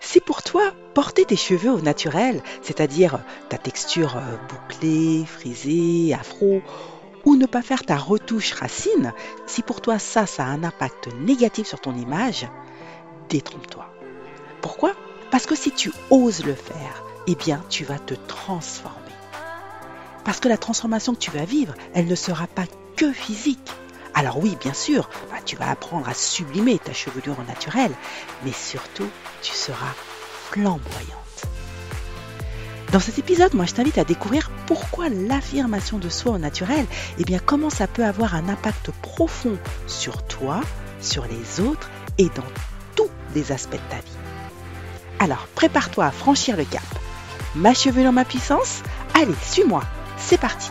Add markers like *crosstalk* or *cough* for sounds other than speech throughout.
Si pour toi, porter tes cheveux au naturel, c'est-à-dire ta texture euh, bouclée, frisée, afro, ou ne pas faire ta retouche racine, si pour toi ça, ça a un impact négatif sur ton image, détrompe-toi. Pourquoi? Parce que si tu oses le faire, eh bien, tu vas te transformer. Parce que la transformation que tu vas vivre, elle ne sera pas que physique. Alors oui, bien sûr, tu vas apprendre à sublimer ta chevelure au naturel, mais surtout, tu seras flamboyante. Dans cet épisode, moi, je t'invite à découvrir pourquoi l'affirmation de soi au naturel, eh bien, comment ça peut avoir un impact profond sur toi, sur les autres et dans tous les aspects de ta vie. Alors, prépare-toi à franchir le cap. Ma chevelure, ma puissance? Allez, suis-moi, c'est parti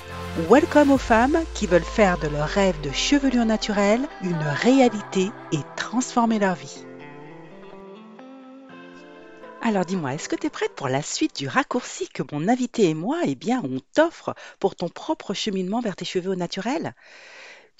Welcome aux femmes qui veulent faire de leur rêve de chevelure naturelle une réalité et transformer leur vie. Alors dis-moi, est-ce que tu es prête pour la suite du raccourci que mon invité et moi, eh bien, on t'offre pour ton propre cheminement vers tes cheveux au naturel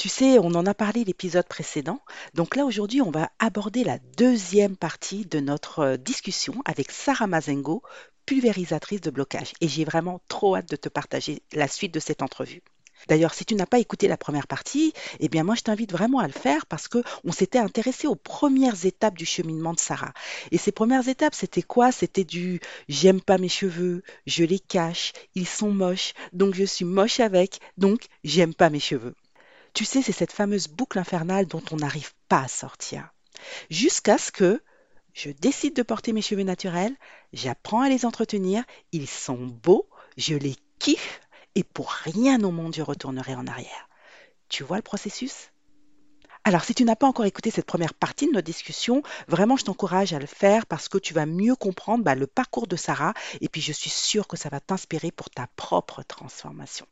tu sais, on en a parlé l'épisode précédent. Donc là, aujourd'hui, on va aborder la deuxième partie de notre euh, discussion avec Sarah Mazengo, pulvérisatrice de blocage. Et j'ai vraiment trop hâte de te partager la suite de cette entrevue. D'ailleurs, si tu n'as pas écouté la première partie, eh bien moi je t'invite vraiment à le faire parce que on s'était intéressé aux premières étapes du cheminement de Sarah. Et ces premières étapes, c'était quoi? C'était du j'aime pas mes cheveux, je les cache, ils sont moches, donc je suis moche avec, donc j'aime pas mes cheveux. Tu sais, c'est cette fameuse boucle infernale dont on n'arrive pas à sortir. Jusqu'à ce que je décide de porter mes cheveux naturels, j'apprends à les entretenir, ils sont beaux, je les kiffe et pour rien au monde je retournerai en arrière. Tu vois le processus? Alors, si tu n'as pas encore écouté cette première partie de notre discussion, vraiment, je t'encourage à le faire parce que tu vas mieux comprendre bah, le parcours de Sarah et puis je suis sûre que ça va t'inspirer pour ta propre transformation.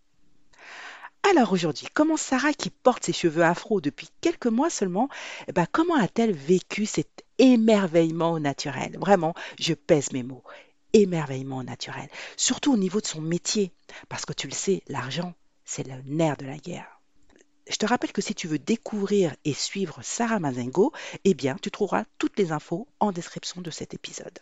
Alors aujourd'hui, comment Sarah, qui porte ses cheveux afro depuis quelques mois seulement, ben, comment a-t-elle vécu cet émerveillement naturel Vraiment, je pèse mes mots. Émerveillement naturel. Surtout au niveau de son métier. Parce que tu le sais, l'argent, c'est le nerf de la guerre. Je te rappelle que si tu veux découvrir et suivre Sarah Mazengo, eh bien, tu trouveras toutes les infos en description de cet épisode.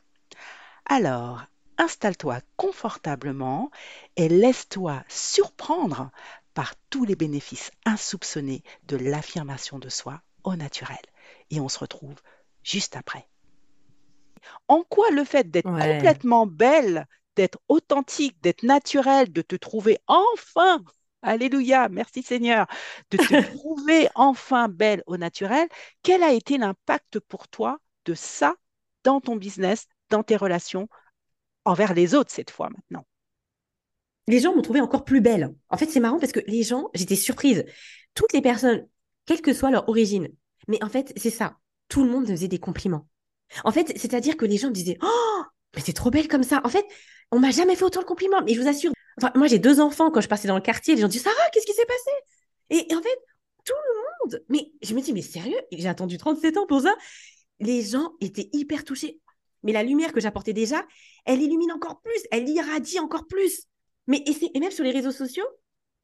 Alors, installe-toi confortablement et laisse-toi surprendre par tous les bénéfices insoupçonnés de l'affirmation de soi au naturel. Et on se retrouve juste après. En quoi le fait d'être complètement belle, d'être authentique, d'être naturelle, de te trouver enfin, alléluia, merci Seigneur, de te *laughs* trouver enfin belle au naturel, quel a été l'impact pour toi de ça dans ton business, dans tes relations envers les autres cette fois maintenant? Les gens m'ont trouvé encore plus belle. En fait, c'est marrant parce que les gens, j'étais surprise. Toutes les personnes, quelle que soit leur origine, mais en fait, c'est ça. Tout le monde me faisait des compliments. En fait, c'est-à-dire que les gens disaient Oh, mais c'est trop belle comme ça. En fait, on m'a jamais fait autant de compliments. Mais je vous assure, moi, j'ai deux enfants. Quand je passais dans le quartier, les gens disaient Sarah, qu'est-ce qui s'est passé? Et, en fait, tout le monde. Mais je me dis Mais sérieux? J'ai attendu 37 ans pour ça. Les gens étaient hyper touchés. Mais la lumière que j'apportais déjà, elle illumine encore plus, elle irradie encore plus. Mais et, même sur les réseaux sociaux,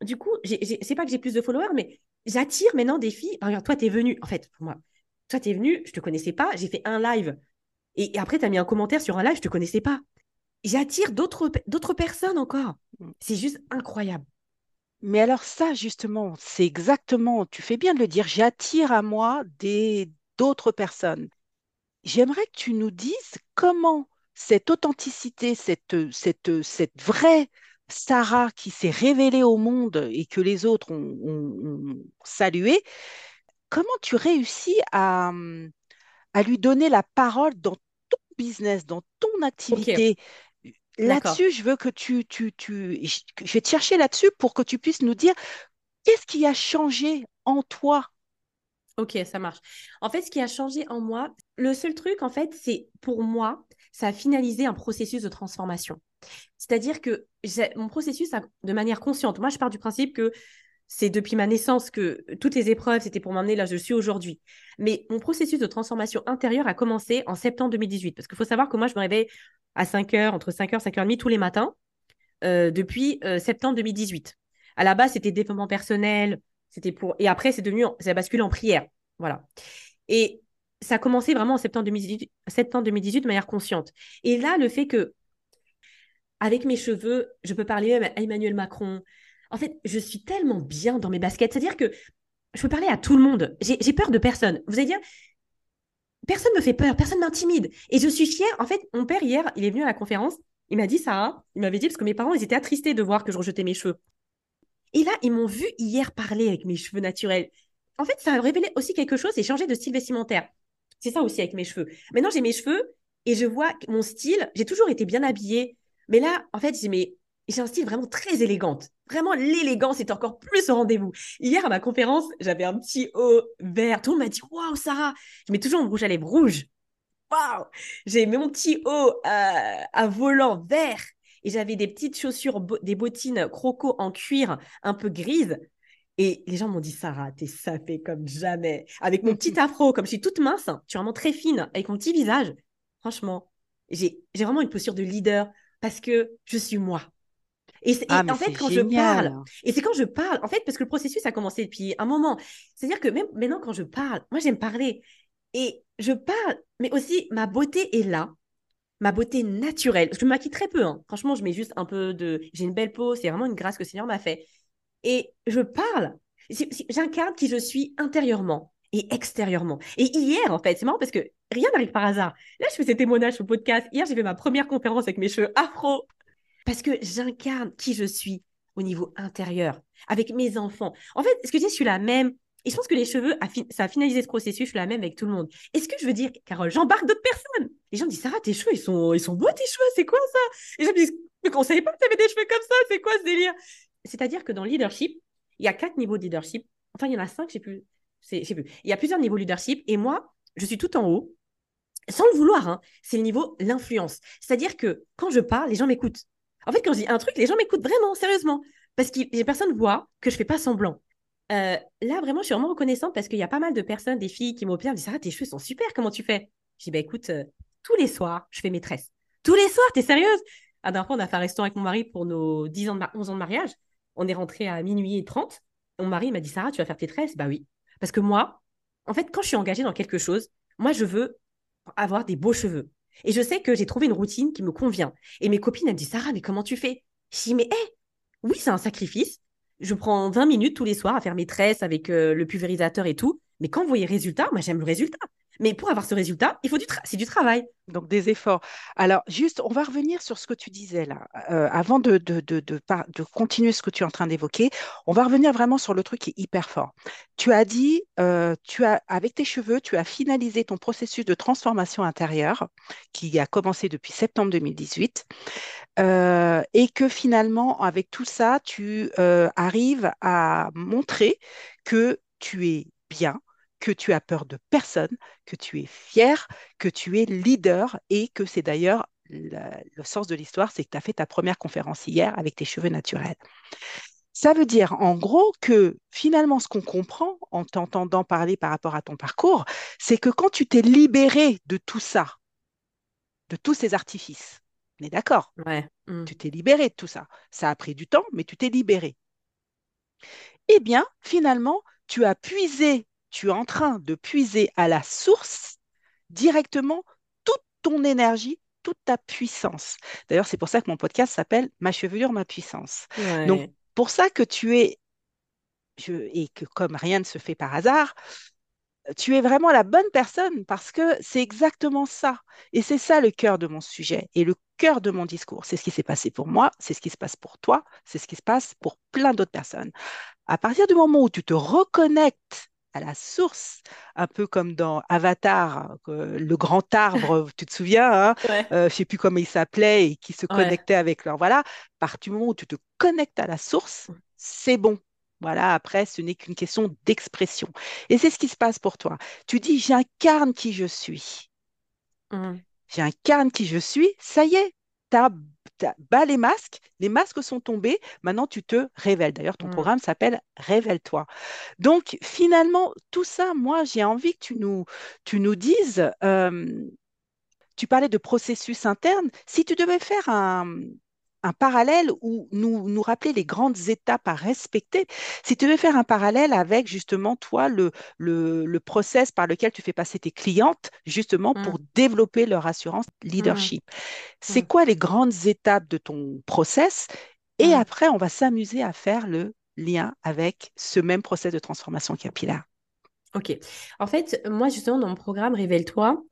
du coup, c'est pas que j'ai plus de followers, mais j'attire maintenant des filles. regarde, toi, tu es venu. En fait, pour moi, toi, tu es venu, je te connaissais pas, j'ai fait un live. Et, après, tu as mis un commentaire sur un live, je te connaissais pas. J'attire d'autres personnes encore. Mm. C'est juste incroyable. Mais alors ça, justement, c'est exactement, tu fais bien de le dire, j'attire à moi des d'autres personnes. J'aimerais que tu nous dises comment cette authenticité, cette, cette, cette vraie Sarah qui s'est révélée au monde et que les autres ont, salué, comment tu réussis à, à, lui donner la parole dans ton business, dans ton activité? Là-dessus, je veux que tu, tu, tu, je vais te chercher là-dessus pour que tu puisses nous dire qu'est-ce qui a changé en toi? Ok, ça marche. En fait, ce qui a changé en moi, le seul truc, en fait, c'est pour moi, ça a finalisé un processus de transformation. C'est-à-dire que mon processus, de manière consciente, moi, je pars du principe que c'est depuis ma naissance que toutes les épreuves, c'était pour m'emmener là où je suis aujourd'hui. Mais mon processus de transformation intérieure a commencé en septembre 2018. Parce qu'il faut savoir que moi, je me réveille à 5 heures, entre 5h et 5h30 tous les matins, euh, depuis euh, septembre 2018. À la base, c'était développement personnel, c'était pour... Et après, c'est devenu, ça a basculé en prière. Voilà. Et ça a commencé vraiment en septembre 2018, septembre 2018 de manière consciente. Et là, le fait que, avec mes cheveux, je peux parler même à Emmanuel Macron. En fait, je suis tellement bien dans mes baskets. C'est-à-dire que je peux parler à tout le monde. J'ai peur de personne. Vous allez dire, personne ne me fait peur, personne m'intimide. Et je suis fière. En fait, mon père, hier, il est venu à la conférence. Il m'a dit, Sarah, il m'avait dit, parce que mes parents, ils étaient attristés de voir que je rejetais mes cheveux. Et là, ils m'ont vu hier parler avec mes cheveux naturels. En fait, ça a révélé aussi quelque chose et changé de style vestimentaire. C'est ça aussi avec mes cheveux. Maintenant, j'ai mes cheveux et je vois mon style. J'ai toujours été bien habillée. Mais là, en fait, j'ai j'ai un style vraiment très élégante. Vraiment, l'élégance est encore plus au rendez-vous. Hier, à ma conférence, j'avais un petit haut vert. Tout le monde m'a dit Waouh, Sarah Je mets toujours mon rouge à lèvres rouge. Waouh J'ai mis mon petit haut euh, à volant vert. Et j'avais des petites chaussures, des bottines croco en cuir un peu grises. Et les gens m'ont dit, Sarah, t'es sapée comme jamais. Avec mon petit *laughs* afro, comme je suis toute mince, tu es vraiment très fine, avec mon petit visage. Franchement, j'ai vraiment une posture de leader parce que je suis moi. Et, ah, en fait, quand je parle, et c'est quand je parle, en fait, parce que le processus a commencé depuis un moment. C'est-à-dire que même maintenant, quand je parle, moi, j'aime parler. Et je parle, mais aussi, ma beauté est là. Ma beauté naturelle. Je me maquille très peu. Hein. Franchement, je mets juste un peu de. J'ai une belle peau. C'est vraiment une grâce que le Seigneur m'a fait et je parle. J'incarne qui je suis intérieurement et extérieurement. Et hier, en fait, c'est marrant parce que rien n'arrive par hasard. Là, je fais ces témoignages sur le podcast. Hier, j'ai fait ma première conférence avec mes cheveux afro parce que j'incarne qui je suis au niveau intérieur, avec mes enfants. En fait, ce que je dis, je suis la même. Et je pense que les cheveux, ça a finalisé ce processus, je suis la même avec tout le monde. Et ce que je veux dire, Carole, j'embarque d'autres personnes? Les gens me disent, Sarah, tes cheveux, ils sont, ils sont beaux, tes cheveux, c'est quoi ça? Et je me dis, mais on savait pas que tu avais des cheveux comme ça, c'est quoi ce délire? C'est-à-dire que dans le leadership, il y a quatre niveaux de leadership. Enfin, il y en a cinq, je sais plus. sais plus. Il y a plusieurs niveaux de leadership. Et moi, je suis tout en haut, sans le vouloir. Hein. c'est le niveau l'influence. C'est-à-dire que quand je parle, les gens m'écoutent. En fait, quand je dis un truc, les gens m'écoutent vraiment, sérieusement. Parce que les personnes voient que je fais pas semblant. Euh, là, vraiment, je suis vraiment reconnaissante parce qu'il y a pas mal de personnes, des filles qui m'observent, disent Sarah, tes cheveux sont super, comment tu fais? Je dis bah, écoute, euh, tous les soirs, je fais maîtresse. Tous les soirs, t'es sérieuse? À d'un on a fait un restaurant avec mon mari pour nos 10 ans de 11 ans de mariage. On est rentré à minuit et 30. Mon mari m'a dit Sarah, tu vas faire tes tresses Bah oui. Parce que moi, en fait, quand je suis engagée dans quelque chose, moi, je veux avoir des beaux cheveux. Et je sais que j'ai trouvé une routine qui me convient. Et mes copines, elles me disent Sarah, mais comment tu fais? Je dis Mais hé, oui, c'est un sacrifice. Je prends 20 minutes tous les soirs à faire mes tresses avec euh, le pulvérisateur et tout. Mais quand vous voyez le résultat, moi, j'aime le résultat. Mais pour avoir ce résultat, il faut du c'est du travail. Donc des efforts. Alors juste, on va revenir sur ce que tu disais là. Euh, avant de, de, de, de, continuer ce que tu es en train d'évoquer, on va revenir vraiment sur le truc qui est hyper fort. Tu as dit, euh, tu as, avec tes cheveux, tu as finalisé ton processus de transformation intérieure qui a commencé depuis septembre 2018. Euh, et que finalement, avec tout ça, tu arrives à montrer que tu es bien, que tu as peur de personne, que tu es fier, que tu es leader et que c'est d'ailleurs le, sens de l'histoire, c'est que tu as fait ta première conférence hier avec tes cheveux naturels. Ça veut dire en gros que finalement ce qu'on comprend en t'entendant parler par rapport à ton parcours, c'est que quand tu t'es libéré de tout ça, de tous ces artifices, on est d'accord? Ouais. Mmh. Tu t'es libéré de tout ça. Ça a pris du temps, mais tu t'es libéré. Eh bien, finalement, tu as puisé tu es en train de puiser à la source directement toute ton énergie, toute ta puissance. D'ailleurs, c'est pour ça que mon podcast s'appelle Ma chevelure, ma puissance. Donc, pour ça que tu es, et que comme rien ne se fait par hasard, tu es vraiment la bonne personne parce que c'est exactement ça. Et c'est ça le cœur de mon sujet et le cœur de mon discours. C'est ce qui s'est passé pour moi, c'est ce qui se passe pour toi, c'est ce qui se passe pour plein d'autres personnes. À partir du moment où tu te reconnectes à la source, un peu comme dans Avatar, euh, le grand arbre, tu te souviens, hein euh, je ne sais plus comment il s'appelait, et qui se connectait avec leur. Voilà, à partir du moment où tu te connectes à la source, c'est bon. Voilà, après, ce n'est qu'une question d'expression. Et c'est ce qui se passe pour toi. Tu dis, j'incarne qui je suis. Mmh. J'incarne qui je suis, ça y est, tu as, bas les masques, les masques sont tombés, maintenant tu te révèles. D'ailleurs, ton Mm. programme s'appelle Révèle-toi. Donc, finalement, tout ça, moi, j'ai envie que tu nous, tu nous dises, euh, tu parlais de processus interne, si tu devais faire un, un parallèle ou nous, nous rappeler les grandes étapes à respecter, si tu devais faire un parallèle avec justement toi, le, le, le process par lequel tu fais passer tes clientes justement pour Mm. développer leur assurance Mm. leadership. C'est Mm. quoi les grandes étapes de ton process? Et après, on va s'amuser à faire le lien avec ce même process de transformation capillaire. Ok. En fait, moi, justement, dans mon programme Révèle-toi,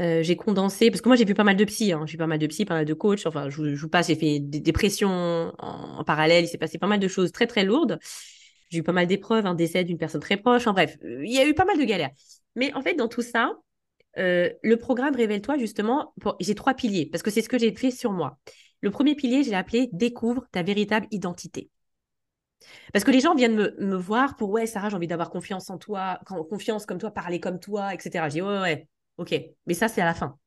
euh, j'ai condensé, parce que moi, j'ai vu pas mal de psy, hein, j'ai vu pas mal de psy, pas mal de coachs, enfin, je, vous- passe, j'ai fait des dépressions en, parallèle, il s'est passé pas mal de choses très, très lourdes. J'ai eu pas mal d'épreuves, un décès d'une personne très proche, en bref, euh, il y a eu pas mal de galères. Mais en fait, dans tout ça, euh, le programme Révèle-toi, justement, j'ai trois piliers, parce que c'est ce que j'ai fait sur moi. Le premier pilier, je l'ai appelé Découvre ta véritable identité. Parce que les gens viennent me, voir pour ouais, Sarah, j'ai envie d'avoir confiance en toi, confiance comme toi, parler comme toi, etc. Je dis ouais, ouais, ok. Mais ça, c'est à la fin.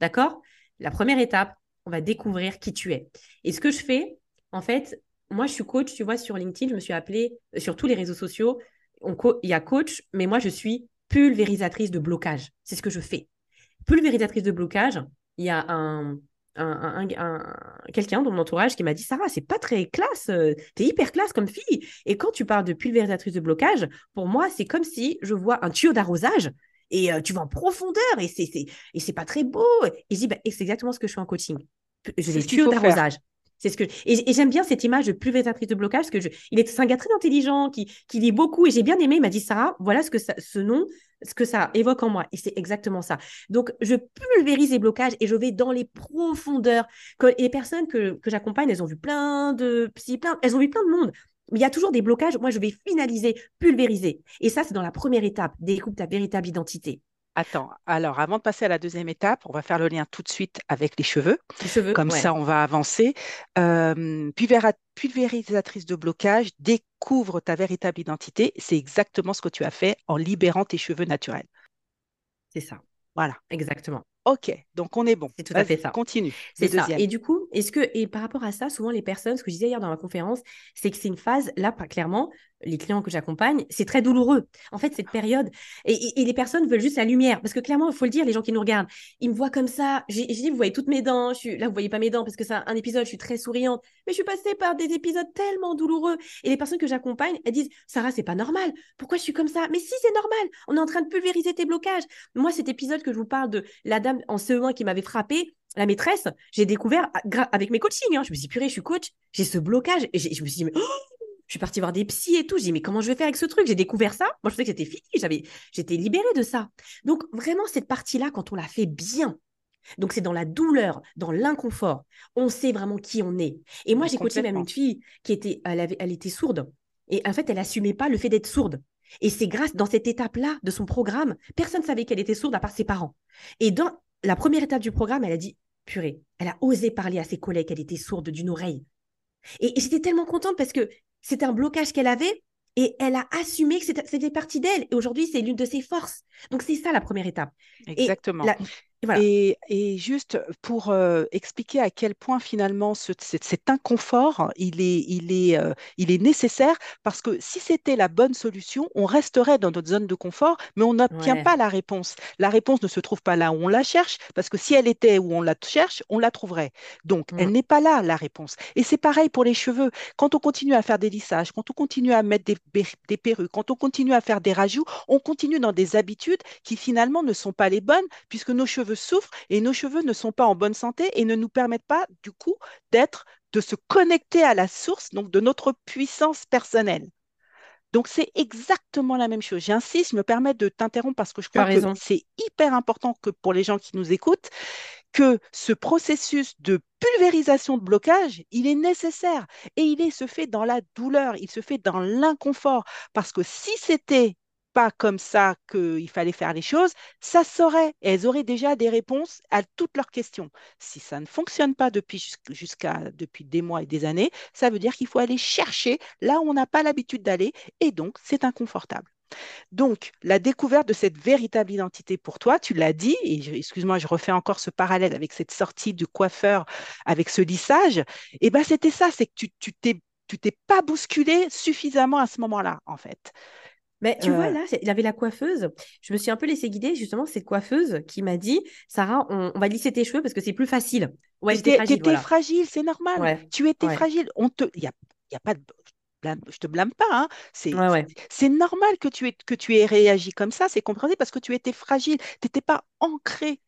D'accord? La première étape, on va découvrir qui tu es. Et ce que je fais, en fait, moi, je suis coach, tu vois, sur LinkedIn, je me suis appelée, euh, sur tous les réseaux sociaux, on il y a coach, mais moi, je suis pulvérisatrice de blocage. C'est ce que je fais. Pulvérisatrice de blocage, il y a un, un, un- un- quelqu'un dans mon entourage qui m'a dit Sarah, c'est pas très classe, euh, t'es hyper classe comme fille. Et quand tu parles de pulvérisatrice de blocage, pour moi, c'est comme si je vois un tuyau d'arrosage et euh, tu vas en profondeur et c'est c'est- et c'est pas très beau. Et je dis bah, et c'est exactement ce que je fais en coaching. Ce des tuyaux d'arrosage. C'est ce que et, j'aime bien cette image de pulvérisatrice de blocage parce que il est un gars très intelligent qui, lit beaucoup et j'ai bien aimé. Il m'a dit Sarah, voilà ce que ça, ce nom, ce que ça évoque en moi et c'est exactement ça. Donc je pulvérise les blocages et je vais dans les profondeurs. Et les personnes que, que j'accompagne, elles ont vu plein de psy, plein, elles ont vu plein de monde. Mais il y a toujours des blocages. Moi, je vais finaliser, pulvériser. Et ça, c'est dans la première étape. Découpe ta véritable identité. Attends, alors avant de passer à la deuxième étape, on va faire le lien tout de suite avec les cheveux. Les cheveux, Comme ouais, ça, on va avancer. Euh, pulvérisatrice de blocage, découvre ta véritable identité. C'est exactement ce que tu as fait en libérant tes cheveux naturels. c'est ça. Voilà. Exactement. OK, donc on est bon. C'est tout à fait ça. continue. C'est ça. Et du coup, est-ce que, et par rapport à ça, souvent les personnes, ce que je disais hier dans ma conférence, c'est que c'est une phase, là, clairement, les clients que j'accompagne, c'est très douloureux. En fait, cette période, et, les personnes veulent juste la lumière. Parce que clairement, il faut le dire, les gens qui nous regardent, ils me voient comme ça. J'ai dit, vous voyez toutes mes dents. Je là, vous voyez pas mes dents parce que c'est un épisode, je suis très souriante. Mais je suis passée par des épisodes tellement douloureux. Et les personnes que j'accompagne, elles disent, Sarah, c'est pas normal. Pourquoi je suis comme ça? Mais si, c'est normal. On est en train de pulvériser tes blocages. Moi, cet épisode que je vous parle de la dame en CE1 qui m'avait frappée, la maîtresse, j'ai découvert avec mes coachings. hein. Je me suis dit, purée, je suis coach, j'ai ce blocage. Et je me suis dit, mais, oh je suis partie voir des psys et tout. J'ai dit, mais comment je vais faire avec ce truc? J'ai découvert ça. Moi, je pensais que c'était fini. J'avais, j'étais libérée de ça. Donc, vraiment, cette partie-là, quand on la fait bien, donc c'est dans la douleur, dans l'inconfort, on sait vraiment qui on est. Et moi, j'ai coaché même une fille qui était, elle, avait, elle était sourde. Et en fait, elle assumait pas le fait d'être sourde. Et c'est grâce, dans cette étape-là de son programme, personne ne savait qu'elle était sourde à part ses parents. Et dans la première étape du programme, elle a dit, purée, elle a osé parler à ses collègues qu'elle était sourde d'une oreille. Et, et j'étais tellement contente parce que c'était un blocage qu'elle avait et elle a assumé que c'était partie d'elle. Et aujourd'hui, c'est l'une de ses forces. Donc, c'est ça la première étape. Et, Exactement. la- voilà. Et, et juste pour euh, expliquer à quel point finalement ce- cet, cet inconfort, il est, il est, euh, il est nécessaire parce que si c'était la bonne solution, on resterait dans notre zone de confort, mais on n'obtient Ouais. pas la réponse. La réponse ne se trouve pas là où on la cherche parce que si elle était où on la cherche, on la trouverait. Donc, Mm. elle n'est pas là, la réponse. Et c'est pareil pour les cheveux. Quand on continue à faire des lissages, quand on continue à mettre des perruques, quand on continue à faire des rajouts, on continue dans des habitudes qui finalement ne sont pas les bonnes puisque nos cheveux souffrent et nos cheveux ne sont pas en bonne santé et ne nous permettent pas du coup d'être, de se connecter à la source, donc de notre puissance personnelle. Donc c'est exactement la même chose. J'insiste, je me permets de t'interrompre parce que je crois que c'est hyper important que pour les gens qui nous écoutent, que ce processus de pulvérisation de blocage, il est nécessaire et il est, se fait dans la douleur, il se fait dans l'inconfort. Parce que si c'était pas comme ça qu'il fallait faire les choses, ça saurait et elles auraient déjà des réponses à toutes leurs questions. Si ça ne fonctionne pas depuis jusqu'- jusqu'à depuis des mois et des années, ça veut dire qu'il faut aller chercher là où on n'a pas l'habitude d'aller et donc c'est inconfortable. Donc, la découverte de cette véritable identité pour toi, tu l'as dit, et excuse-moi, je refais encore ce parallèle avec cette sortie du coiffeur, avec ce lissage, et eh ben c'était ça, c'est que tu, tu t'es tu t'es pas bousculé suffisamment à ce moment-là, en fait. Mais tu vois, euh. là, il avait la coiffeuse. Je me suis un peu laissé guider, justement, cette coiffeuse qui m'a dit Sarah, on, va lisser tes cheveux parce que c'est plus facile. Ouais, tu étais fragile, c'est normal. Tu étais fragile. On te... Il n'y a, y a pas de. Je te blâme pas, hein. c'est c'est normal que tu, aies, que tu aies réagi comme ça, c'est compréhensible parce que tu étais fragile, tu n'étais pas ancré.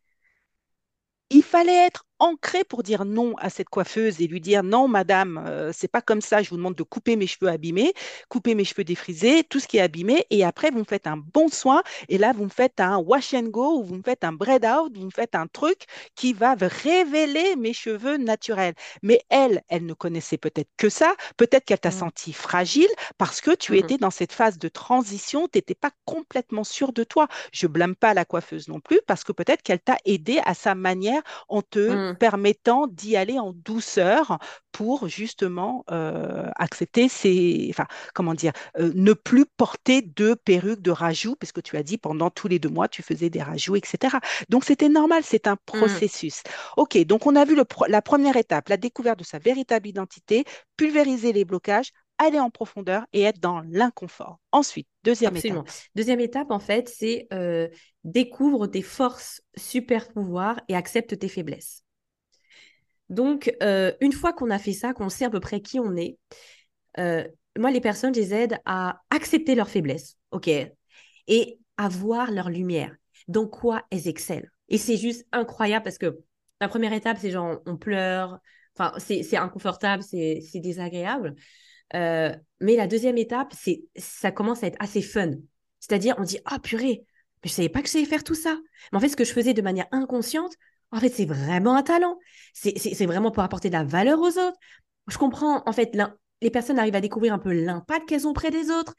Il fallait être ancré pour dire non à cette coiffeuse et lui dire non, madame, euh, c'est pas comme ça, je vous demande de couper mes cheveux abîmés, couper mes cheveux défrisés, tout ce qui est abîmé, et après, vous me faites un bon soin, et là, vous me faites un wash and go, ou vous me faites un braid out, vous me faites un truc qui va révéler mes cheveux naturels. Mais elle, elle ne connaissait peut-être que ça, peut-être qu'elle t'a mmh. senti fragile parce que tu mmh étais dans cette phase de transition, tu n'étais pas complètement sûr de toi. Je blâme pas la coiffeuse non plus, parce que peut-être qu'elle t'a aidé à sa manière en te mmh. Mmh. permettant d'y aller en douceur pour justement euh, accepter ces, enfin, comment dire, euh, ne plus porter de perruques de rajout, parce que tu as dit pendant tous les deux mois, tu faisais des rajouts, etc. Donc c'était normal, c'est un mmh. processus. Ok, donc on a vu le la première étape, la découverte de sa véritable identité, pulvériser les blocages, aller en profondeur et être dans l'inconfort. Ensuite, deuxième étape. Deuxième étape, en fait, c'est euh, découvre tes forces, super pouvoirs et accepte tes faiblesses. Donc, euh, une fois qu'on a fait ça, qu'on sait à peu près qui on est, euh, moi, les personnes, je les aide à accepter leurs faiblesses, OK, et à voir leur lumière, dans quoi elles excellent. Et c'est juste incroyable parce que la première étape, c'est genre, on pleure, enfin, c'est inconfortable, c'est désagréable. Euh, mais la deuxième étape, c'est ça commence à être assez fun. C'est-à-dire, on dit, ah oh, purée, mais je savais pas que je savais faire tout ça. Mais en fait, ce que je faisais de manière inconsciente, en fait, c'est vraiment un talent. C'est vraiment pour apporter de la valeur aux autres. Je comprends, en fait, les personnes arrivent à découvrir un peu l'impact qu'elles ont près des autres.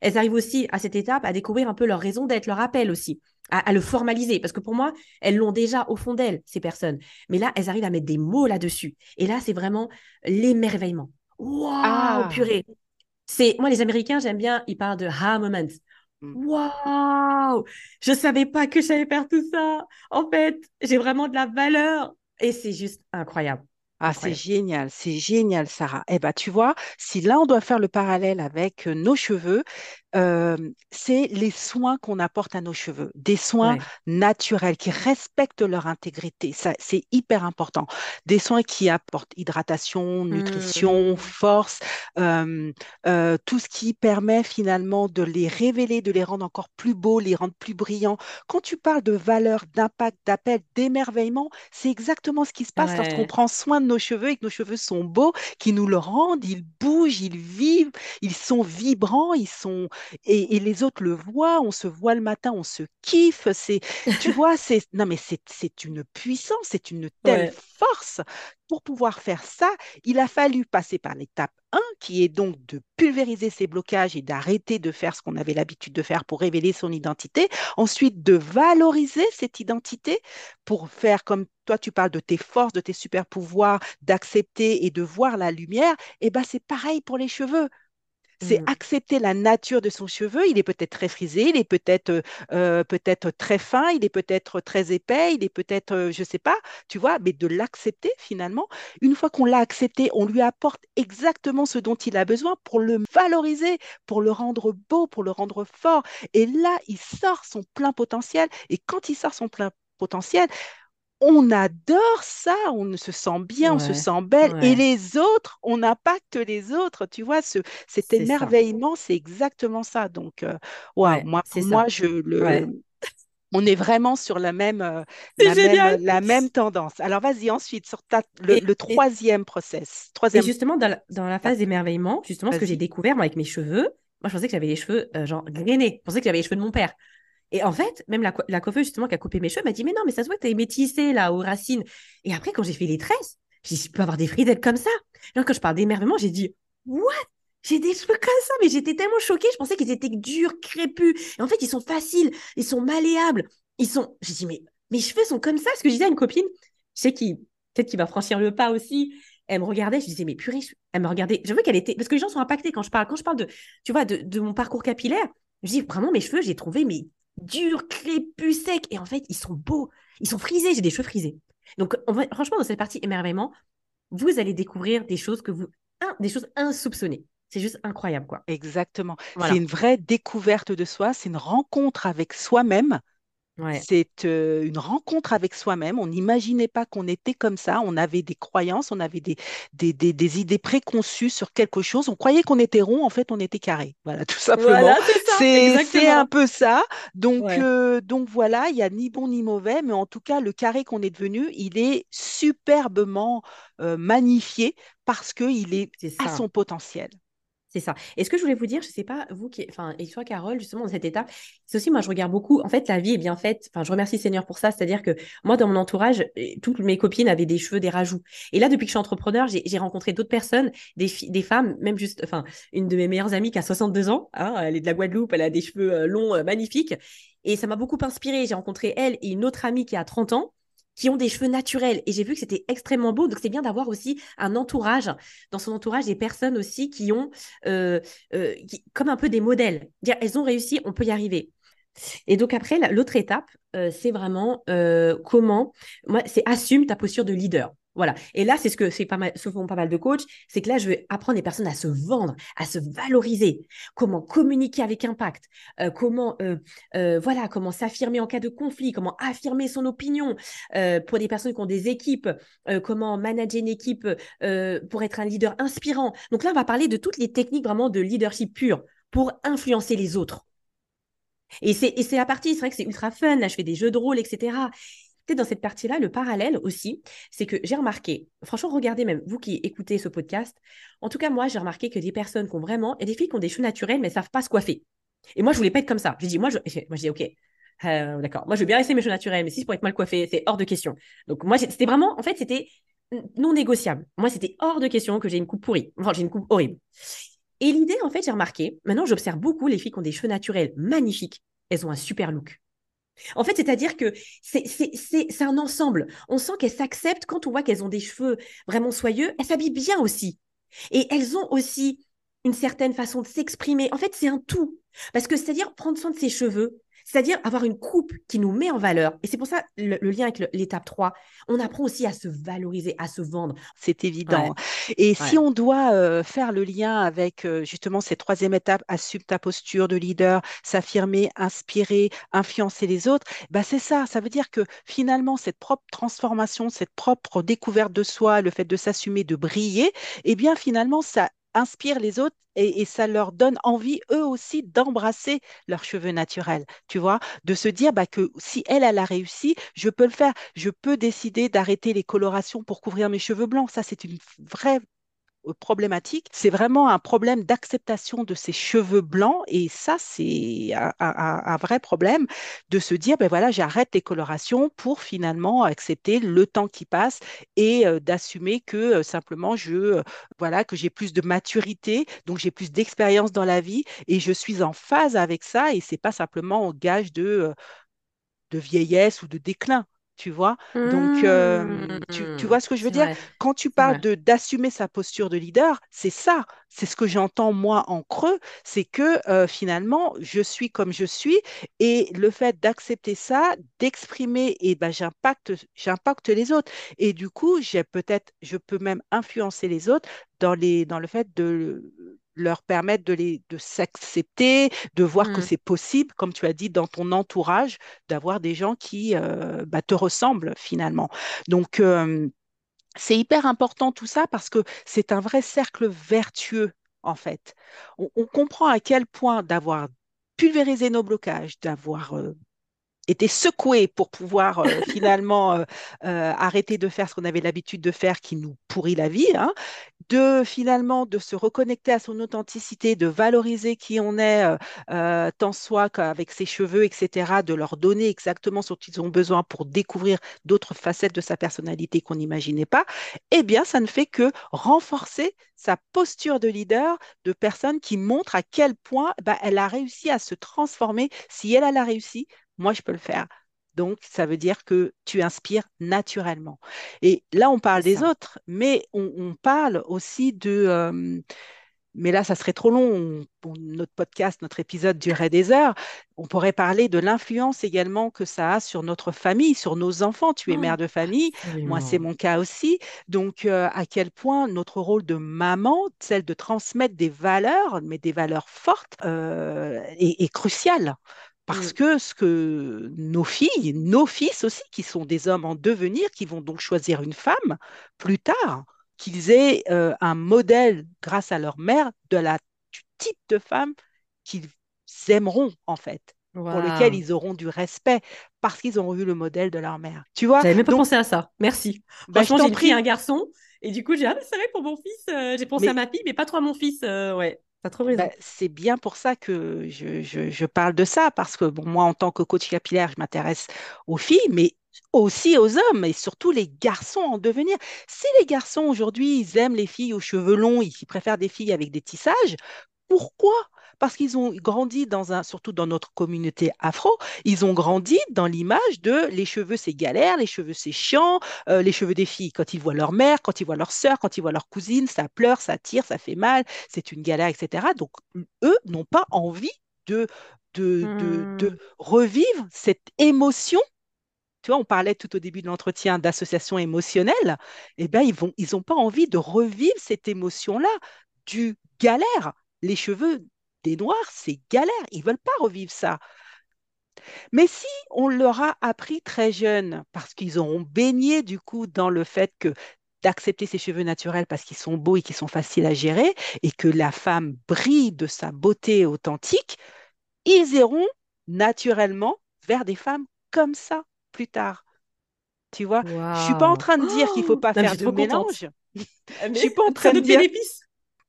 Elles arrivent aussi à cette étape à découvrir un peu leur raison d'être, leur appel aussi, à, le formaliser. Parce que pour moi, elles l'ont déjà au fond d'elles, ces personnes. Mais là, elles arrivent à mettre des mots là-dessus. Et là, c'est vraiment l'émerveillement. Waouh, ah. purée. C'est moi les Américains, j'aime bien, ils parlent de ha moment. Mm. Waouh Je savais pas que j'allais faire tout ça. En fait, j'ai vraiment de la valeur et c'est juste incroyable. Ah, c'est génial, c'est génial, Sarah. Eh bien, tu vois, si là, on doit faire le parallèle avec euh, nos cheveux, c'est les soins qu'on apporte à nos cheveux, des soins naturels qui respectent leur intégrité. Ça, c'est hyper important. Des soins qui apportent hydratation, nutrition, mmh. force, euh, tout ce qui permet finalement de les révéler, de les rendre encore plus beaux, les rendre plus brillants. Quand tu parles de valeur, d'impact, d'appel, d'émerveillement, c'est exactement ce qui se passe lorsqu'on prend soin de nos cheveux et que nos cheveux sont beaux, qui nous le rendent, ils bougent, ils vivent, ils sont vibrants, ils sont et, les autres le voient, on se voit le matin, on se kiffe. C'est, tu *laughs* vois, c'est non mais c'est une puissance, c'est une telle force. Pour pouvoir faire ça, il a fallu passer par l'étape 1, qui est donc de pulvériser ses blocages et d'arrêter de faire ce qu'on avait l'habitude de faire pour révéler son identité. Ensuite, de valoriser cette identité pour faire comme toi, tu parles de tes forces, de tes super pouvoirs, d'accepter et de voir la lumière. Et eh ben, c'est pareil pour les cheveux c'est mmh. accepter la nature de son cheveu. Il est peut-être très frisé, il est peut-être euh, peut-être très fin, il est peut-être très épais, il est peut-être, euh, je ne sais pas, tu vois, mais de l'accepter finalement. Une fois qu'on l'a accepté, on lui apporte exactement ce dont il a besoin pour le valoriser, pour le rendre beau, pour le rendre fort. Et là, il sort son plein potentiel. Et quand il sort son plein potentiel, on adore ça, on se sent bien, on se sent belle. Et les autres, on impacte les autres, tu vois, ce, cet émerveillement, c'est exactement ça. Donc, euh, moi, moi je le. *laughs* On est vraiment sur la même, euh, la, même tendance. Alors, vas-y, ensuite, sur le, troisième process. Troisième... Et justement, dans la, phase d'émerveillement, justement, ce que j'ai découvert moi, avec mes cheveux, moi, je pensais que j'avais les cheveux, euh, genre, grainés. Je pensais que j'avais les cheveux de mon père. Et en fait, même la, la coiffeuse justement qui a coupé mes cheveux m'a dit Mais non, mais ça se voit que tu es métissé là aux racines. Et après, quand j'ai fait les tresses, j'ai dit Je peux avoir des frisettes comme ça. Là, quand je parle d'émerveillement, j'ai dit What? J'ai des cheveux comme ça, mais j'étais tellement choquée, je pensais qu'ils étaient durs, crépus. Et en fait, ils sont faciles, ils sont malléables. Ils sont. J'ai dit, mais mes cheveux sont comme ça? Ce que je disais à une copine, je sais qui, peut-être qu'il va franchir le pas aussi. Elle me regardait, je disais, mais purée, elle me regardait. Je veux qu'elle était. Parce que les gens sont impactés quand je parle. Quand je parle de, tu vois, de mon parcours capillaire, Je dis vraiment, mes cheveux, j'ai trouvé mais durs, crépus, secs. Et en fait, ils sont beaux. Ils sont frisés. J'ai des cheveux frisés. Donc, on va, franchement, dans cette partie émerveillement, vous allez découvrir des choses que vous, des choses insoupçonnées. C'est juste incroyable, quoi. Exactement. Voilà. C'est une vraie découverte de soi, c'est une rencontre avec soi-même Ouais. C'est euh, une rencontre avec soi-même. On n'imaginait pas qu'on était comme ça. On avait des croyances, on avait des, des, des- des idées préconçues sur quelque chose. On croyait qu'on était rond, en fait, on était carré. Voilà, *laughs* tout simplement. Voilà, c'est un peu ça. Donc, Ouais, euh, donc voilà, il n'y a ni bon ni mauvais, mais en tout cas, le carré qu'on est devenu, il est superbement euh, magnifié parce qu'il est à son potentiel. C'est ça. Et ce que je voulais vous dire, je sais pas, vous qui, enfin, et toi, Carole, justement, dans cette étape, c'est aussi, moi, je regarde beaucoup. En fait, la vie est bien faite. Enfin, je remercie Seigneur pour ça. C'est-à-dire que moi, dans mon entourage, toutes mes copines avaient des cheveux, des rajouts. Et là, depuis que je suis entrepreneur, j'ai rencontré d'autres personnes, des, des femmes, même juste, enfin, une de mes meilleures amies qui a 62 ans, hein, elle est de la Guadeloupe, elle a des cheveux euh, longs, euh, magnifiques. Et ça m'a beaucoup inspirée. J'ai rencontré elle et une autre amie qui a 30 ans qui ont des cheveux naturels. Et j'ai vu que c'était extrêmement beau. Donc, c'est bien d'avoir aussi un entourage, dans son entourage, des personnes aussi qui ont euh, euh, comme un peu des modèles. Dire, elles ont réussi, on peut y arriver. Et donc après, la- l'autre étape, euh, c'est vraiment comment, moi, c'est assume ta posture de leader. Voilà. Et là, c'est ce que c'est pas mal, font pas mal de coachs, c'est que là, je vais apprendre les personnes à se vendre, à se valoriser, comment communiquer avec impact, euh, comment, euh, euh, voilà, comment s'affirmer en cas de conflit, comment affirmer son opinion pour des personnes qui ont des équipes, comment manager une équipe pour être un leader inspirant. Donc là, on va parler de toutes les techniques vraiment de leadership pur pour influencer les autres. Et c'est, et c'est la partie, c'est vrai que c'est ultra fun, là je fais des jeux de rôle, etc. Peut-être dans cette partie-là, le parallèle aussi, c'est que j'ai remarqué, franchement, regardez même, vous qui écoutez ce podcast, en tout cas, moi, j'ai remarqué que des personnes qui ont vraiment, et des filles qui ont des cheveux naturels, mais ne savent pas se coiffer. Et moi, je voulais pas être comme ça. Je dis, moi, je, moi, je dis, OK, euh, d'accord, moi, je veux bien rester mes cheveux naturels, mais si c'est pour être mal coiffé, c'est hors de question. Donc, moi, c'était vraiment, en fait, c'était non négociable. Moi, c'était hors de question que j'ai une coupe pourrie. Enfin, j'ai une coupe horrible. Et l'idée, en fait, j'ai remarqué, maintenant, j'observe beaucoup les filles qui ont des cheveux naturels magnifiques. Elles ont un super look. En fait, c'est-à-dire que c'est, un ensemble. On sent qu'elles s'acceptent quand on voit qu'elles ont des cheveux vraiment soyeux. Elles s'habillent bien aussi. Et elles ont aussi une certaine façon de s'exprimer. En fait, c'est un tout. Parce que c'est-à-dire prendre soin de ses cheveux, c'est-à-dire avoir une coupe qui nous met en valeur. Et c'est pour ça le, le lien avec l'étape 3. On apprend aussi à se valoriser, à se vendre. C'est évident. Ouais, Et si on doit euh, faire le lien avec euh, justement cette troisième étape, assume ta posture de leader, s'affirmer, inspirer, influencer les autres, bah c'est ça. Ça veut dire que finalement, cette propre transformation, cette propre découverte de soi, le fait de s'assumer, de briller, eh bien finalement, ça inspire les autres. Et, ça leur donne envie, eux aussi, d'embrasser leurs cheveux naturels, tu vois, de se dire bah, que si elle, elle a réussi, je peux le faire. Je peux décider d'arrêter les colorations pour couvrir mes cheveux blancs. Ça, c'est une vraie problématique. C'est vraiment un problème d'acceptation de ses cheveux blancs. Et ça, c'est un, vrai problème de se dire, ben voilà, j'arrête les colorations pour finalement accepter le temps qui passe et euh, d'assumer que euh, simplement je, euh, voilà, que j'ai plus de maturité, donc j'ai plus d'expérience dans la vie et je suis en phase avec ça. Et c'est pas simplement au gage de, euh, de vieillesse ou de déclin, tu vois? Donc, euh, tu, tu Mmh, vois ce que je veux dire? vrai, Quand tu parles de d'assumer sa posture de leader, c'est ça. C'est ce que j'entends moi en creux, c'est que euh, finalement, je suis comme je suis et le fait d'accepter ça, d'exprimer, et ben, j'impacte, j'impacte les autres. Et du coup, j'ai peut-être, je peux même influencer les autres dans les, dans le fait de leur permettre de les, de s'accepter, de voir que Mmh, c'est possible, comme tu as dit, dans ton entourage, d'avoir des gens qui euh, bah, te ressemblent finalement. Donc, euh, c'est hyper important tout ça parce que c'est un vrai cercle vertueux, en fait. On, on comprend à quel point d'avoir pulvérisé nos blocages, d'avoir euh, été secoué pour pouvoir euh, *laughs* finalement euh, euh, arrêter de faire ce qu'on avait l'habitude de faire qui nous pourrit la vie, hein, de finalement de se reconnecter à son authenticité, de valoriser qui on est, tant soit qu'avec ses cheveux, etc., de leur donner exactement ce dont ils ont besoin pour découvrir d'autres facettes de sa personnalité qu'on n'imaginait pas, eh bien, ça ne fait que renforcer sa posture de leader, de personne qui montre à quel point bah, elle a réussi à se transformer. Si elle, elle a réussi, moi, je peux le faire. Donc, ça veut dire que tu inspires naturellement. Et là, on parle des autres, mais on, on parle aussi de, euh, mais là, ça serait trop long. Notre podcast, notre épisode durerait des heures. On pourrait parler de l'influence également que ça a sur notre famille, sur nos enfants. Tu es mère de famille, moi, c'est mon cas aussi. Donc, euh, à quel point notre rôle de maman, celle de transmettre des valeurs, mais des valeurs fortes, euh, est, est crucial. Parce Mm. que ce que nos filles, nos fils aussi, qui sont des hommes en devenir, qui vont donc choisir une femme plus tard, qu'ils aient euh, un modèle grâce à leur mère de la, du type de femme qu'ils aimeront en fait, pour lequel ils auront du respect parce qu'ils auront eu le modèle de leur mère. Tu vois? J'avais même pas Donc, pensé à ça. Merci. bah, Franchement, j'ai et un garçon. Et du coup, j'ai ah, c'est vrai pour mon fils, euh, j'ai pensé à ma fille, mais pas trop à mon fils. euh, ouais, bah, c'est bien pour ça que je, je- parle de ça, parce que moi, en tant que coach capillaire, je m'intéresse aux filles, mais aussi aux hommes, et surtout les garçons en devenir. Si les garçons aujourd'hui, ils aiment les filles aux cheveux longs, ils préfèrent des filles avec des tissages, Pourquoi? Parce qu'ils ont grandi dans un, surtout dans notre communauté afro, ils ont grandi dans l'image de les cheveux c'est galère, les cheveux c'est chiant, euh, les cheveux des filles quand ils voient leur mère, quand ils voient leur sœur, quand ils voient leur cousine, ça pleure, ça tire, ça fait mal, c'est une galère, etc. Donc eux n'ont pas envie de, de, de, de Hmm. revivre cette émotion. Tu vois, on parlait tout au début de l'entretien d'association émotionnelle. Eh bien, ils vont, ils n'ont pas envie de revivre cette émotion-là du galère. Les cheveux des Noirs, c'est galère. Ils veulent pas revivre ça. Mais si on leur a appris très jeune, parce qu'ils auront baigné du coup dans le fait que d'accepter ses cheveux naturels parce qu'ils sont beaux et qu'ils sont faciles à gérer, et que la femme brille de sa beauté authentique, ils iront naturellement vers des femmes comme ça plus tard. Tu vois, je suis pas en train de dire qu'il faut Oh pas non, je faire de mélange. Euh, *laughs* Je suis pas en train de dire,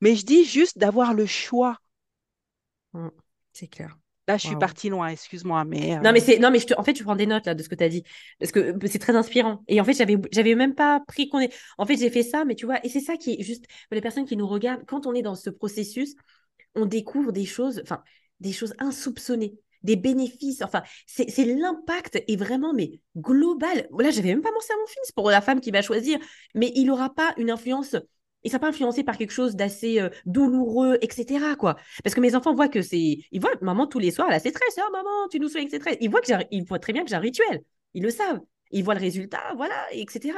mais je dis juste d'avoir le choix. Hmm, C'est clair. Là, je suis partie loin, excuse-moi, mais Non, mais euh, c'est, non, mais je te, en fait, tu prends des notes là de ce que tu as dit. Parce que euh, c'est très inspirant. Et en fait, j'avais, j'avais même pas pris qu'on est. En fait, j'ai fait ça, mais tu vois, et c'est ça qui est juste les personnes qui nous regardent, quand on est dans ce processus, on découvre des choses, enfin, des choses insoupçonnées, des bénéfices. Enfin, c'est c'est l'impact est vraiment, mais global. Là, j'avais même pas pensé à mon fils pour la femme qui va choisir, mais il aura pas une influence. Ne sera pas influencé par quelque chose d'assez euh, douloureux, etc. Quoi. Parce que mes enfants voient que c'est. Ils voient maman tous les soirs, elle a ses tresses. Oh, maman, tu nous soignes avec ses tresses. Ils voient, que ils voient très bien que j'ai un rituel. Ils le savent. Ils voient le résultat, voilà, etc.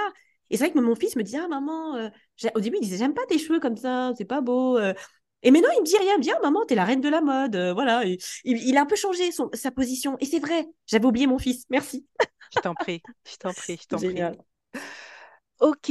Et c'est vrai que mon fils me dit Ah, maman, euh, au début, il disait J'aime pas tes cheveux comme ça, c'est pas beau. euh. Et maintenant, il me dit rien, il me dit Ah, maman, t'es la reine de la mode. voilà. Et il, il a un peu changé son, sa position. Et c'est vrai, j'avais oublié mon fils. Merci. je t'en prie, je t'en prie, je t'en prie. Ok,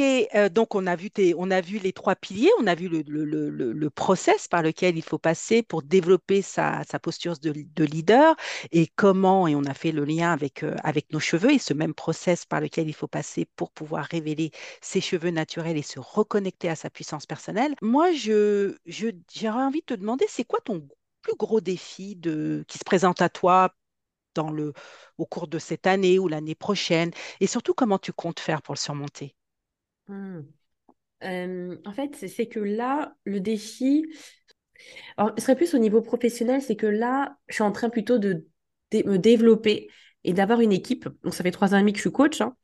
donc on a vu on a vu les trois piliers, on a vu le, le, process par lequel il faut passer pour développer sa, posture de, de leader et comment, et on a fait le lien avec, avec nos cheveux et ce même process par lequel il faut passer pour pouvoir révéler ses cheveux naturels et se reconnecter à sa puissance personnelle. Moi, j'aurais envie de te demander, c'est quoi ton plus gros défi qui se présente à toi au cours de cette année ou l'année prochaine et surtout comment tu comptes faire pour le surmonter? Hmm. Euh, en fait, c'est que là, le défi, ce serait plus au niveau professionnel, c'est que là, je suis en train plutôt de me développer et d'avoir une équipe. Donc, ça fait trois ans et demi que je suis coach. hein.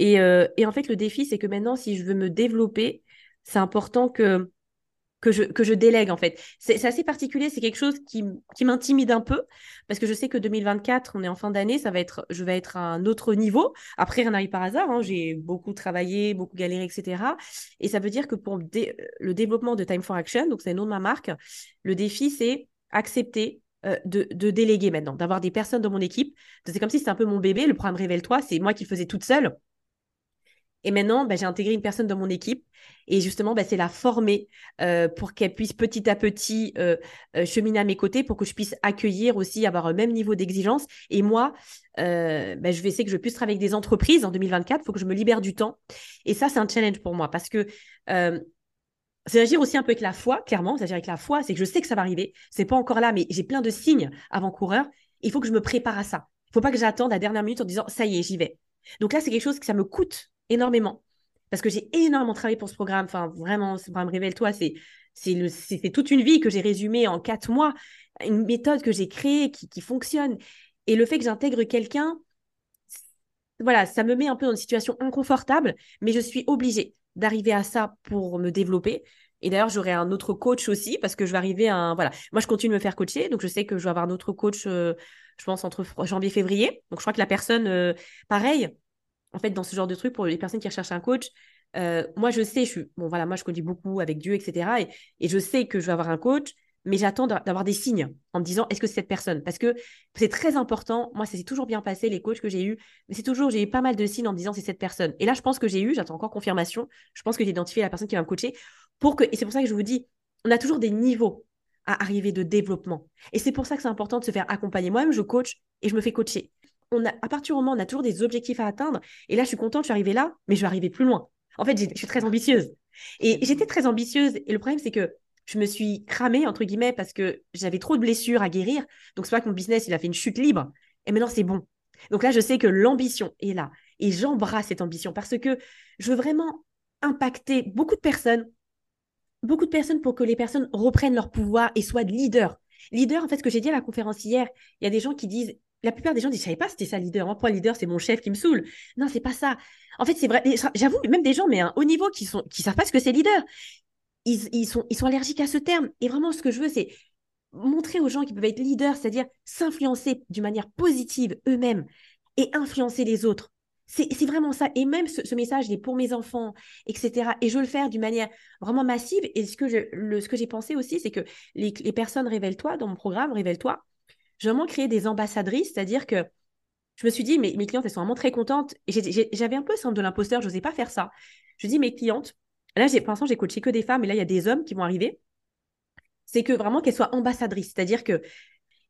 Euh, et en fait, le défi, c'est que maintenant, si je veux me développer, c'est important que que je, que je délègue en fait. C'est assez particulier, c'est quelque chose qui, qui m'intimide un peu parce que je sais que 2024, on est en fin d'année, ça va être, je vais être à un autre niveau. Après, rien n'arrive par hasard, hein, j'ai beaucoup travaillé, beaucoup galéré, etc. Et ça veut dire que pour dé- le développement de Time for Action, donc c'est le nom de ma marque, le défi c'est accepter euh, de, de déléguer maintenant, d'avoir des personnes dans mon équipe. C'est comme si c'était un peu mon bébé, le programme Révèle-toi, c'est moi qui le faisais toute seule. Et maintenant, bah, j'ai intégré une personne dans mon équipe et justement, bah, c'est la former euh, pour qu'elle puisse petit à petit euh, euh, cheminer à mes côtés pour que je puisse accueillir aussi, avoir un même niveau d'exigence. Et moi, bah, je vais essayer que je puisse travailler avec des entreprises en 2024. Il faut que je me libère du temps. Et ça, c'est un challenge pour moi parce que c'est agir aussi un peu avec la foi, clairement. C'est agir avec la foi, c'est que je sais que ça va arriver. C'est pas encore là, mais j'ai plein de signes avant-coureurs. Il faut que je me prépare à ça. Il faut pas que j'attende la dernière minute en disant ça y est, j'y vais. Donc là, c'est quelque chose que ça me coûte énormément parce que j'ai énormément travaillé pour ce programme. Enfin, vraiment, ce programme Révèle-toi, c'est toute une vie que j'ai résumée en quatre mois, une méthode que j'ai créée qui, qui fonctionne. Et le fait que j'intègre quelqu'un, voilà, ça me met un peu dans une situation inconfortable, mais je suis obligée d'arriver à ça pour me développer. Et d'ailleurs, j'aurai un autre coach aussi parce que je vais arriver à un. Voilà. Moi, je continue de me faire coacher. Donc, je sais que je vais avoir un autre coach, euh, je pense, entre janvier et février. Donc, je crois que la personne, euh, pareil, en fait, dans ce genre de truc, pour les personnes qui recherchent un coach, euh, moi, je sais, je suis. Bon, voilà, moi, je connais beaucoup avec Dieu, etc. Et, et je sais que je vais avoir un coach mais j'attends d'avoir des signes en me disant est-ce que c'est cette personne? Parce que c'est très important. Moi, ça s'est toujours bien passé, les coachs que j'ai eus, mais c'est toujours, j'ai eu pas mal de signes en me disant c'est cette personne. Et là, je pense que j'ai eu, j'attends encore confirmation, je pense que j'ai identifié la personne qui va me coacher pour que, et c'est pour ça que je vous dis, on a toujours des niveaux à arriver de développement. Et c'est pour ça que c'est important de se faire accompagner. Moi-même, je coach et je me fais coacher. On a, à partir du moment où on a toujours des objectifs à atteindre, et là, je suis contente, je suis arrivée là, mais je vais arriver plus loin. En fait, je suis très ambitieuse. Et j'étais très ambitieuse. Et le problème, c'est que je me suis cramée, entre guillemets, parce que j'avais trop de blessures à guérir. Donc, c'est pas que mon business, il a fait une chute libre. Et maintenant, c'est bon. Donc là, je sais que l'ambition est là. Et j'embrasse cette ambition parce que je veux vraiment impacter beaucoup de personnes, beaucoup de personnes pour que les personnes reprennent leur pouvoir et soient leaders. Leader, en fait, ce que j'ai dit à la conférence hier, il y a des gens qui disent, la plupart des gens disent, je savais pas c'était ça leader. Moi, pour leader, c'est mon chef qui me saoule. Non, c'est pas ça. En fait, c'est vrai. J'avoue, même des gens, mais à un haut niveau, qui sont, qui savent pas ce que c'est leader ils, sont, ils sont allergiques à ce terme. Et vraiment, ce que je veux, c'est montrer aux gens qui peuvent être leaders, c'est-à-dire s'influencer d'une manière positive eux-mêmes et influencer les autres. C'est vraiment ça. Et même ce, message, il est pour mes enfants, etc. Et je veux le faire d'une manière vraiment massive. Et ce que j'ai pensé aussi, c'est que les, personnes Révèle-toi, dans mon programme Révèle-toi, j'ai vraiment créé des ambassadrices, c'est-à-dire que je me suis dit, mes, mes clientes, elles sont vraiment très contentes. Et j'avais un peu le syndrome de l'imposteur, je n'osais pas faire ça. Je dis, mes clientes, Là, pour l'instant, j'ai coaché que des femmes, et là, il y a des hommes qui vont arriver. C'est que vraiment qu'elles soient ambassadrices. C'est-à-dire que,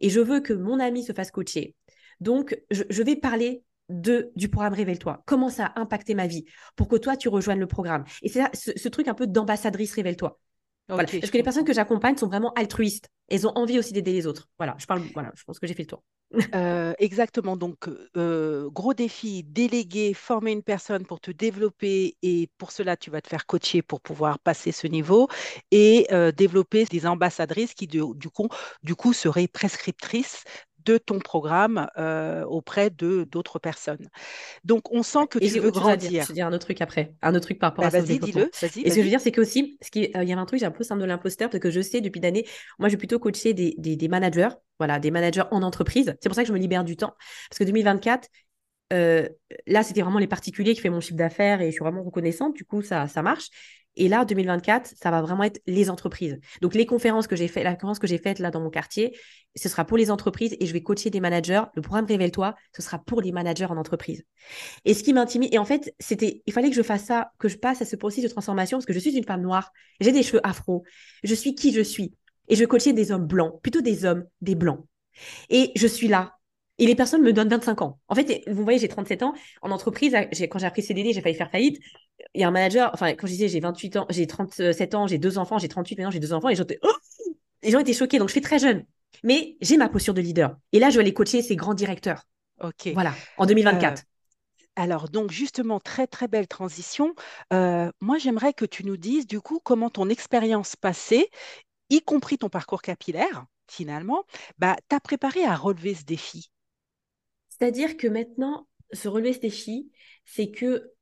et je veux que mon ami se fasse coacher. Donc, je, vais parler de, du programme Révèle-toi. Comment ça a impacté ma vie pour que toi, tu rejoignes le programme. Et c'est ce, ce, truc un peu d'ambassadrice Révèle-toi. Parce que les personnes que j'accompagne sont vraiment altruistes. Elles ont envie aussi d'aider les autres. Voilà, je parle. Voilà, je pense que j'ai fait le tour. *laughs* Euh, exactement. Donc, euh, gros défi, déléguer, former une personne pour te développer et pour cela, tu vas te faire coacher pour pouvoir passer ce niveau et euh, développer des ambassadrices qui, du, coup, du coup, seraient prescriptrices de ton programme auprès de d'autres personnes. Donc, on sent que tu veux grandir. Je vais dire un autre truc après, un autre truc par rapport bah, à ça. Vas-y, dis-le. et ce que je veux dire, c'est que aussi, ce qui, il y a un truc, j'ai un peu syndrome de l'imposteur parce que je sais depuis d'années, moi, j'ai plutôt coaché des, des, managers, voilà, des managers en entreprise. C'est pour ça que je me libère du temps parce que 2024. là, c'était vraiment les particuliers qui font mon chiffre d'affaires et je suis vraiment reconnaissante. Du coup, ça, ça marche. Et là, 2024, ça va vraiment être les entreprises. Donc, les conférences que j'ai faites, la conférence que j'ai faite là dans mon quartier, ce sera pour les entreprises et je vais coacher des managers. Le programme Révèle-toi, ce sera pour les managers en entreprise. Et ce qui m'intimide, et en fait, c'était, il fallait que je fasse ça, que je passe à ce processus de transformation parce que je suis une femme noire, j'ai des cheveux afro, je suis qui je suis. Et je coachais des hommes blancs, plutôt des hommes, des blancs. Et je suis là et les personnes me donnent 25 ans. En fait, vous voyez, j'ai 37 ans. En entreprise, quand j'ai appris CDD, j'ai failli faire faillite. Il y a un manager, enfin, quand je disais j'ai 28 ans, j'ai 37 ans, j'ai deux enfants, j'ai 38 maintenant, j'ai deux enfants, et étaient, oh les gens étaient choqués. Donc, je suis très jeune. Mais j'ai ma posture de leader. Et là, je vais aller coacher ces grands directeurs. OK. Voilà, en 2024. Euh, alors, donc, justement, très, très belle transition. Euh, moi, j'aimerais que tu nous dises, du coup, comment ton expérience passée, y compris ton parcours capillaire, finalement, bah, t'a préparé à relever ce défi? C'est-à-dire que maintenant, se relever ce défi, c'est que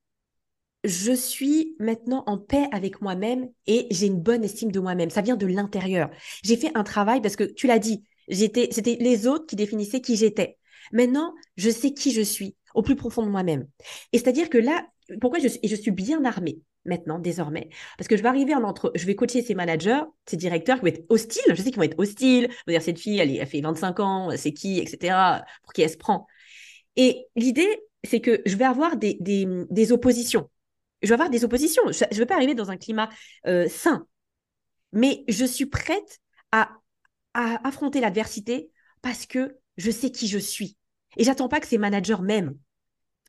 je suis maintenant en paix avec moi-même et j'ai une bonne estime de moi-même. Ça vient de l'intérieur. J'ai fait un travail parce que tu l'as dit, c'était les autres qui définissaient qui j'étais. Maintenant, je sais qui je suis au plus profond de moi-même. Et c'est-à-dire que là, pourquoi je suis, je suis bien armée maintenant, désormais? Parce que je vais arriver en entre, je vais coacher ces managers, ces directeurs qui vont être hostiles. Je sais qu'ils vont être hostiles. Dire, cette fille, elle, elle fait 25 ans, c'est qui, etc. Pour qui elle se prend. Et l'idée, c'est que je vais avoir des, des, oppositions. Je vais avoir des oppositions. Je ne veux pas arriver dans un climat euh, sain. Mais je suis prête à, affronter l'adversité parce que je sais qui je suis. Et j'attends pas que ces managers m'aiment.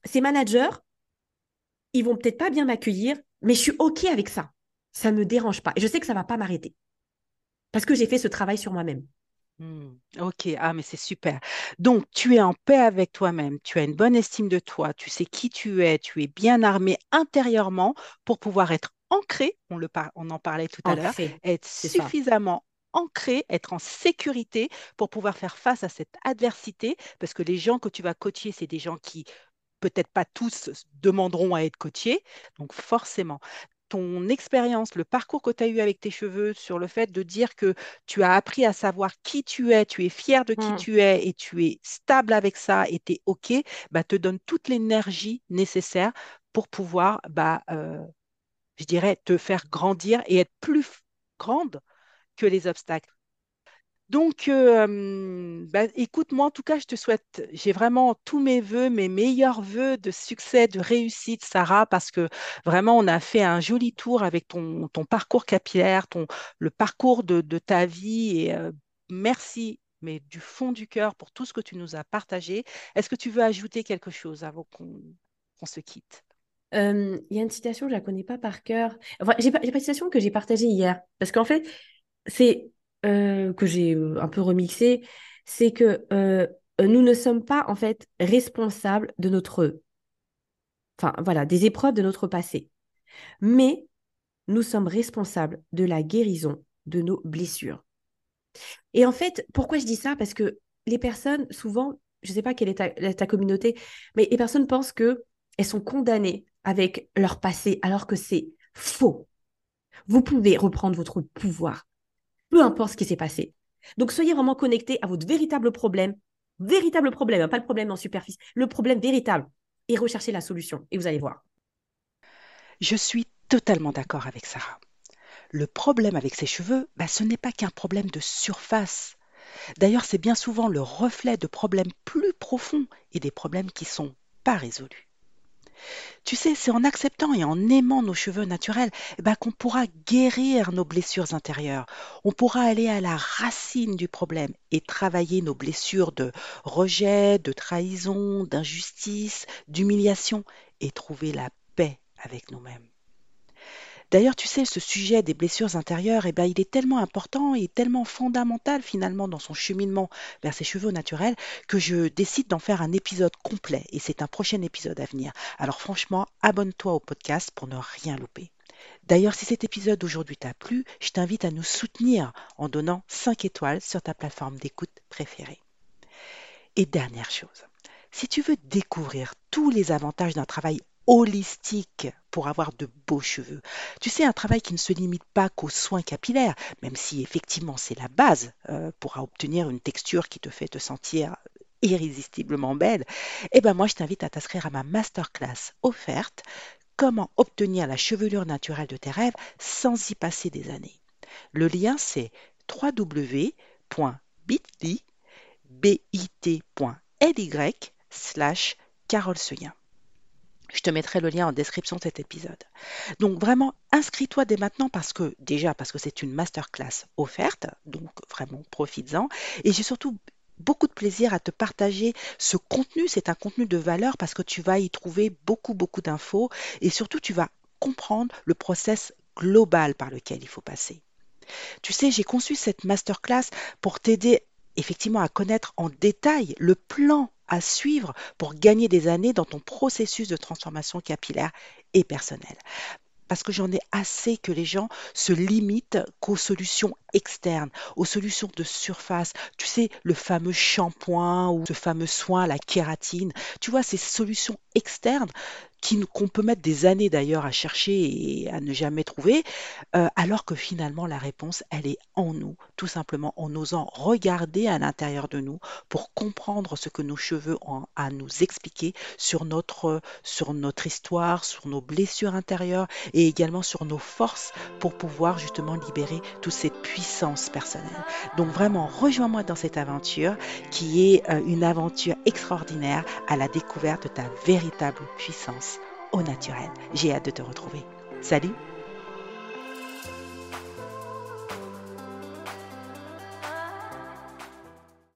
Ces managers, ils vont peut-être pas bien m'accueillir, mais je suis OK avec ça. Ça ne me dérange pas. Et je sais que ça ne va pas m'arrêter. Parce que j'ai fait ce travail sur moi-même. Mmh. Ok, ah mais c'est super. Donc tu es en paix avec toi-même, tu as une bonne estime de toi, tu sais qui tu es, tu es bien armé intérieurement pour pouvoir être ancré, on, le on en parlait tout à l'heure, être suffisamment ancré, être en sécurité pour pouvoir faire face à cette adversité, parce que les gens que tu vas coacher, c'est des gens qui peut-être pas tous demanderont à être coachés, donc forcément. Ton expérience, le parcours que tu as eu avec tes cheveux, sur le fait de dire que tu as appris à savoir qui tu es, tu es fier de qui Mm. tu es et tu es stable avec ça et tu es OK, bah, te donne toute l'énergie nécessaire pour pouvoir, bah, euh, je dirais, te faire grandir et être plus grande que les obstacles. Donc, euh, bah, écoute, moi, en tout cas, je te souhaite, j'ai vraiment tous mes voeux, mes meilleurs voeux de succès, de réussite, Sarah, parce que vraiment, on a fait un joli tour avec ton, ton parcours capillaire, ton, le parcours de, de ta vie. Et euh, merci, mais du fond du cœur, pour tout ce que tu nous as partagé. Est-ce que tu veux ajouter quelque chose avant qu'on se quitte? Euh, Il y a une citation, je la connais pas par cœur. Enfin, j'ai pas, pas une citation que j'ai partagée hier. Parce qu'en fait, c'est euh, que j'ai euh, un peu remixé. C'est que euh, nous ne sommes pas en fait responsables de notre, enfin voilà, des épreuves de notre passé. Mais nous sommes responsables de la guérison de nos blessures. Et en fait, pourquoi je dis ça? Parce que les personnes, souvent, je ne sais pas quelle est ta, ta communauté, mais les personnes pensent que elles sont condamnées avec leur passé, alors que c'est faux. Vous pouvez reprendre votre pouvoir, peu importe ce qui s'est passé. Donc, soyez vraiment connectés à votre véritable problème, véritable problème, hein, pas le problème en superficie, le problème véritable, et recherchez la solution. Et vous allez voir. Je suis totalement d'accord avec Sarah. Le problème avec ses cheveux, bah, ce n'est pas qu'un problème de surface. D'ailleurs, c'est bien souvent le reflet de problèmes plus profonds et des problèmes qui sont pas résolus. Tu sais, c'est en acceptant et en aimant nos cheveux naturels eh ben, qu'on pourra guérir nos blessures intérieures. On pourra aller à la racine du problème et travailler nos blessures de rejet, de trahison, d'injustice, d'humiliation et trouver la paix avec nous-mêmes. D'ailleurs, tu sais, ce sujet des blessures intérieures, eh ben, il est tellement important et tellement fondamental finalement dans son cheminement vers ses cheveux naturels que je décide d'en faire un épisode complet et c'est un prochain épisode à venir. Alors franchement, abonne-toi au podcast pour ne rien louper. D'ailleurs, si cet épisode d'aujourd'hui t'a plu, je t'invite à nous soutenir en donnant 5 étoiles sur ta plateforme d'écoute préférée. Et dernière chose, si tu veux découvrir tous les avantages d'un travail holistique pour avoir de beaux cheveux, tu sais, un travail qui ne se limite pas qu'aux soins capillaires, même si effectivement c'est la base euh, pour obtenir une texture qui te fait te sentir irrésistiblement belle, eh ben moi je t'invite à t'inscrire à ma masterclass offerte Comment obtenir la chevelure naturelle de tes rêves sans y passer des années. Le lien c'est www.bit.ly bit.ly slash Carole. Je te mettrai le lien en description de cet épisode. Donc vraiment, inscris-toi dès maintenant parce que déjà parce que c'est une masterclass offerte, donc vraiment profites-en. Et j'ai surtout beaucoup de plaisir à te partager ce contenu. C'est un contenu de valeur parce que tu vas y trouver beaucoup beaucoup d'infos et surtout tu vas comprendre le process global par lequel il faut passer. Tu sais, j'ai conçu cette masterclass pour t'aider effectivement à connaître en détail le plan à suivre pour gagner des années dans ton processus de transformation capillaire et personnelle. Parce que j'en ai assez que les gens se limitent qu'aux solutions externes, aux solutions de surface. Tu sais, le fameux shampoing ou ce fameux soin, la kératine. Tu vois, ces solutions externes qu'on peut mettre des années d'ailleurs à chercher et à ne jamais trouver, euh, alors que finalement la réponse, elle est en nous, tout simplement en osant regarder à l'intérieur de nous pour comprendre ce que nos cheveux ont à nous expliquer sur notre, sur notre histoire, sur nos blessures intérieures et également sur nos forces pour pouvoir justement libérer toute cette puissance personnelle. Donc vraiment, rejoins-moi dans cette aventure qui est euh, une aventure extraordinaire à la découverte de ta véritable puissance au naturel. J'ai hâte de te retrouver. Salut